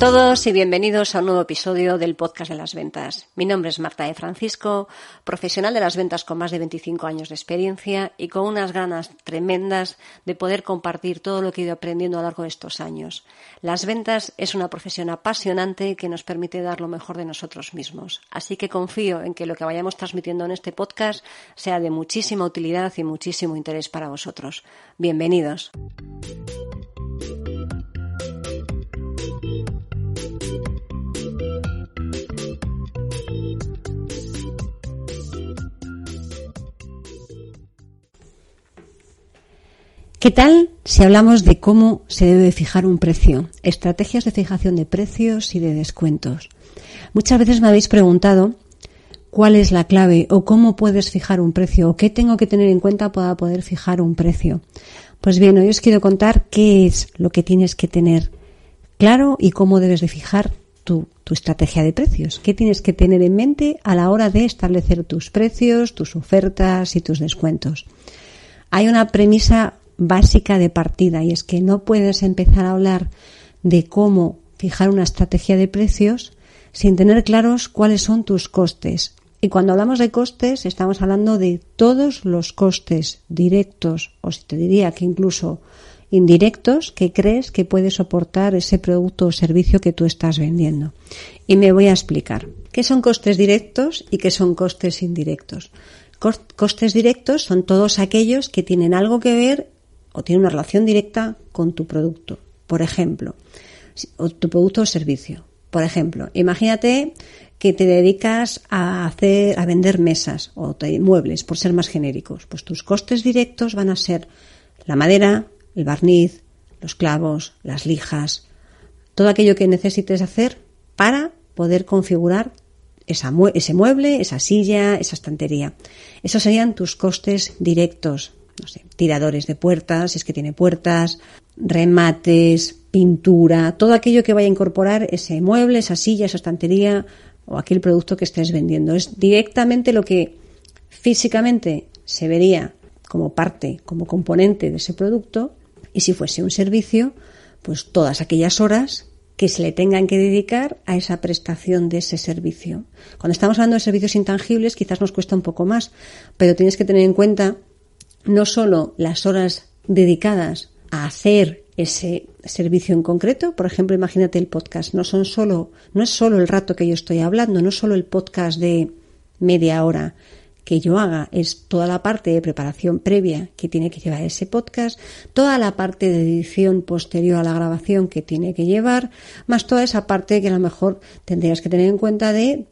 todos y bienvenidos a un nuevo episodio del podcast de las ventas. Mi nombre es Marta de Francisco, profesional de las ventas con más de 25 años de experiencia y con unas ganas tremendas de poder compartir todo lo que he ido aprendiendo a lo largo de estos años. Las ventas es una profesión apasionante que nos permite dar lo mejor de nosotros mismos. Así que confío en que lo que vayamos transmitiendo en este podcast sea de muchísima utilidad y muchísimo interés para vosotros. Bienvenidos. ¿Qué tal si hablamos de cómo se debe fijar un precio? Estrategias de fijación de precios y de descuentos. Muchas veces me habéis preguntado cuál es la clave o cómo puedes fijar un precio o qué tengo que tener en cuenta para poder fijar un precio. Pues bien, hoy os quiero contar qué es lo que tienes que tener claro y cómo debes de fijar tu, tu, estrategia de precios. ¿Qué tienes que tener en mente a la hora de establecer tus precios, tus ofertas y tus descuentos? Hay una premisa básica de partida y es que no puedes empezar a hablar de cómo fijar una estrategia de precios sin tener claros cuáles son tus costes. Y cuando hablamos de costes estamos hablando de todos los costes directos o si te diría que incluso indirectos que crees que puede soportar ese producto o servicio que tú estás vendiendo. Y me voy a explicar qué son costes directos y qué son costes indirectos. Costes directos son todos aquellos que tienen algo que ver o tiene una relación directa con tu producto. Por ejemplo, o tu producto o servicio. Por ejemplo, imagínate que te dedicas a hacer, a vender mesas o muebles, por ser más genéricos. Pues tus costes directos van a ser la madera, el barniz, los clavos, las lijas, todo aquello que necesites hacer para poder configurar ese mueble, esa silla, esa estantería. Esos serían tus costes directos, no sé, tiradores de puertas, si es que tiene puertas, remates, pintura, todo aquello que vaya a incorporar ese mueble, esa silla, esa estantería o aquel producto que estés vendiendo. Es directamente lo que físicamente se vería como parte, como componente de ese producto y si fuese un servicio, pues todas aquellas horas que se le tengan que dedicar a esa prestación de ese servicio. Cuando estamos hablando de servicios intangibles quizás nos cuesta un poco más, pero tienes que tener en cuenta no solo las horas dedicadas a hacer ese servicio en concreto, por ejemplo, imagínate el podcast, no son solo, no es solo el rato que yo estoy hablando, no es solo el podcast de media hora que yo haga, es toda la parte de preparación previa que tiene que llevar ese podcast, toda la parte de edición posterior a la grabación que tiene que llevar, más toda esa parte que a lo mejor tendrías que tener en cuenta de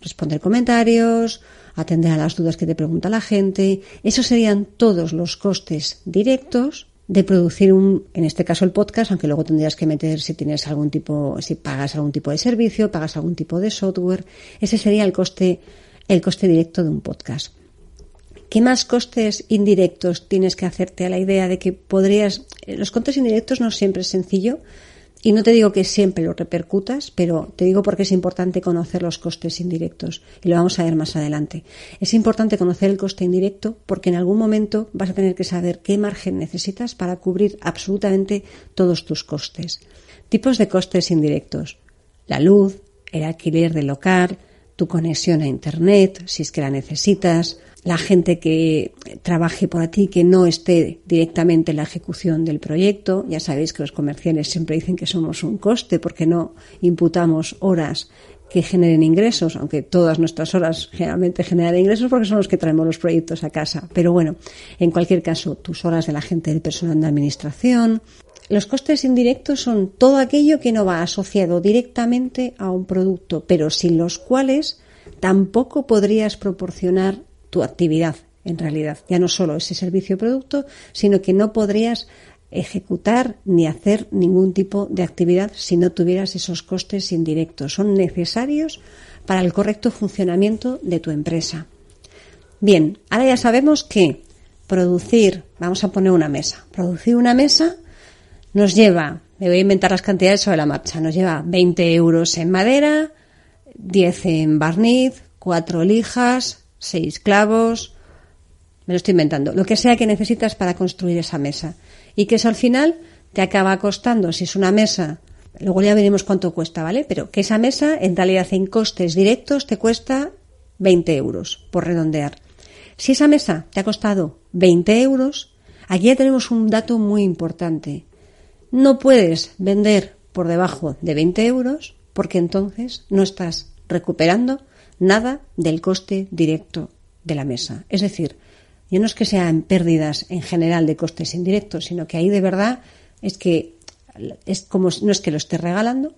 responder comentarios, atender a las dudas que te pregunta la gente. Esos serían todos los costes directos de producir un, en este caso el podcast, aunque luego tendrías que meter si tienes algún tipo, si pagas algún tipo de servicio, pagas algún tipo de software. Ese sería el coste, el coste directo de un podcast. ¿Qué más costes indirectos tienes que hacerte a la idea de que podrías, los costes indirectos no siempre es sencillo, y no te digo que siempre lo repercutas, pero te digo porque es importante conocer los costes indirectos y lo vamos a ver más adelante. Es importante conocer el coste indirecto porque en algún momento vas a tener que saber qué margen necesitas para cubrir absolutamente todos tus costes. Tipos de costes indirectos. La luz, el alquiler del local, tu conexión a Internet, si es que la necesitas, la gente que trabaje por ti, que no esté directamente en la ejecución del proyecto. Ya sabéis que los comerciales siempre dicen que somos un coste porque no imputamos horas que generen ingresos, aunque todas nuestras horas generalmente generan ingresos porque son los que traemos los proyectos a casa. Pero bueno, en cualquier caso, tus horas de la gente del personal de administración. Los costes indirectos son todo aquello que no va asociado directamente a un producto, pero sin los cuales tampoco podrías proporcionar tu actividad en realidad. Ya no solo ese servicio o producto, sino que no podrías ejecutar ni hacer ningún tipo de actividad si no tuvieras esos costes indirectos. Son necesarios para el correcto funcionamiento de tu empresa. Bien, ahora ya sabemos que producir, vamos a poner una mesa, producir una mesa nos lleva, me voy a inventar las cantidades sobre la marcha, nos lleva 20 euros en madera, 10 en barniz, 4 lijas, seis clavos, me lo estoy inventando, lo que sea que necesitas para construir esa mesa. Y que eso al final te acaba costando, si es una mesa luego ya veremos cuánto cuesta, ¿vale? Pero que esa mesa en realidad en costes directos te cuesta 20 euros, por redondear. Si esa mesa te ha costado 20 euros, aquí ya tenemos un dato muy importante. No puedes vender por debajo de 20 euros porque entonces no estás recuperando nada del coste directo de la mesa. Es decir, ya no es que sean pérdidas en general de costes indirectos, sino que ahí de verdad es que es como no es que lo estés regalando,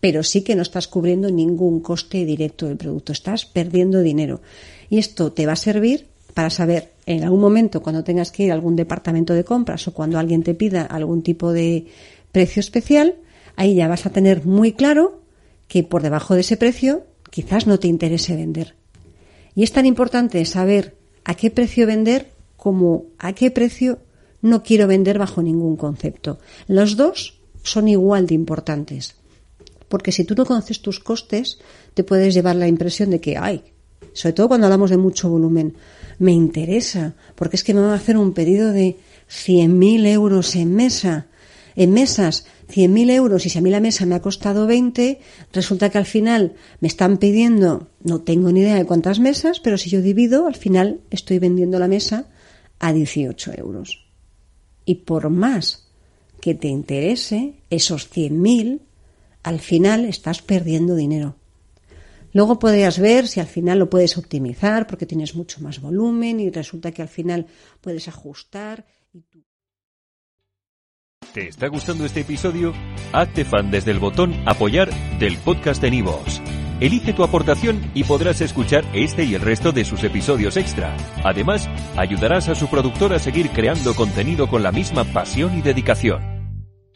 pero sí que no estás cubriendo ningún coste directo del producto, estás perdiendo dinero. Y esto te va a servir para saber en algún momento cuando tengas que ir a algún departamento de compras o cuando alguien te pida algún tipo de precio especial, ahí ya vas a tener muy claro que por debajo de ese precio quizás no te interese vender. Y es tan importante saber a qué precio vender como a qué precio no quiero vender bajo ningún concepto. Los dos son igual de importantes. Porque si tú no conoces tus costes, te puedes llevar la impresión de que, ay, sobre todo cuando hablamos de mucho volumen, me interesa, porque es que me van a hacer un pedido de 100.000 euros en mesa, en mesas, 100.000 euros y si a mí la mesa me ha costado 20, resulta que al final me están pidiendo, no tengo ni idea de cuántas mesas, pero si yo divido, al final estoy vendiendo la mesa a 18 euros. Y por más que te interese, esos 100.000, al final estás perdiendo dinero. Luego podrías ver si al final lo puedes optimizar porque tienes mucho más volumen y resulta que al final puedes ajustar. ¿Te está gustando este episodio? Hazte fan desde el botón apoyar del podcast de Nivos. Elige tu aportación y podrás escuchar este y el resto de sus episodios extra. Además, ayudarás a su productor a seguir creando contenido con la misma pasión y dedicación.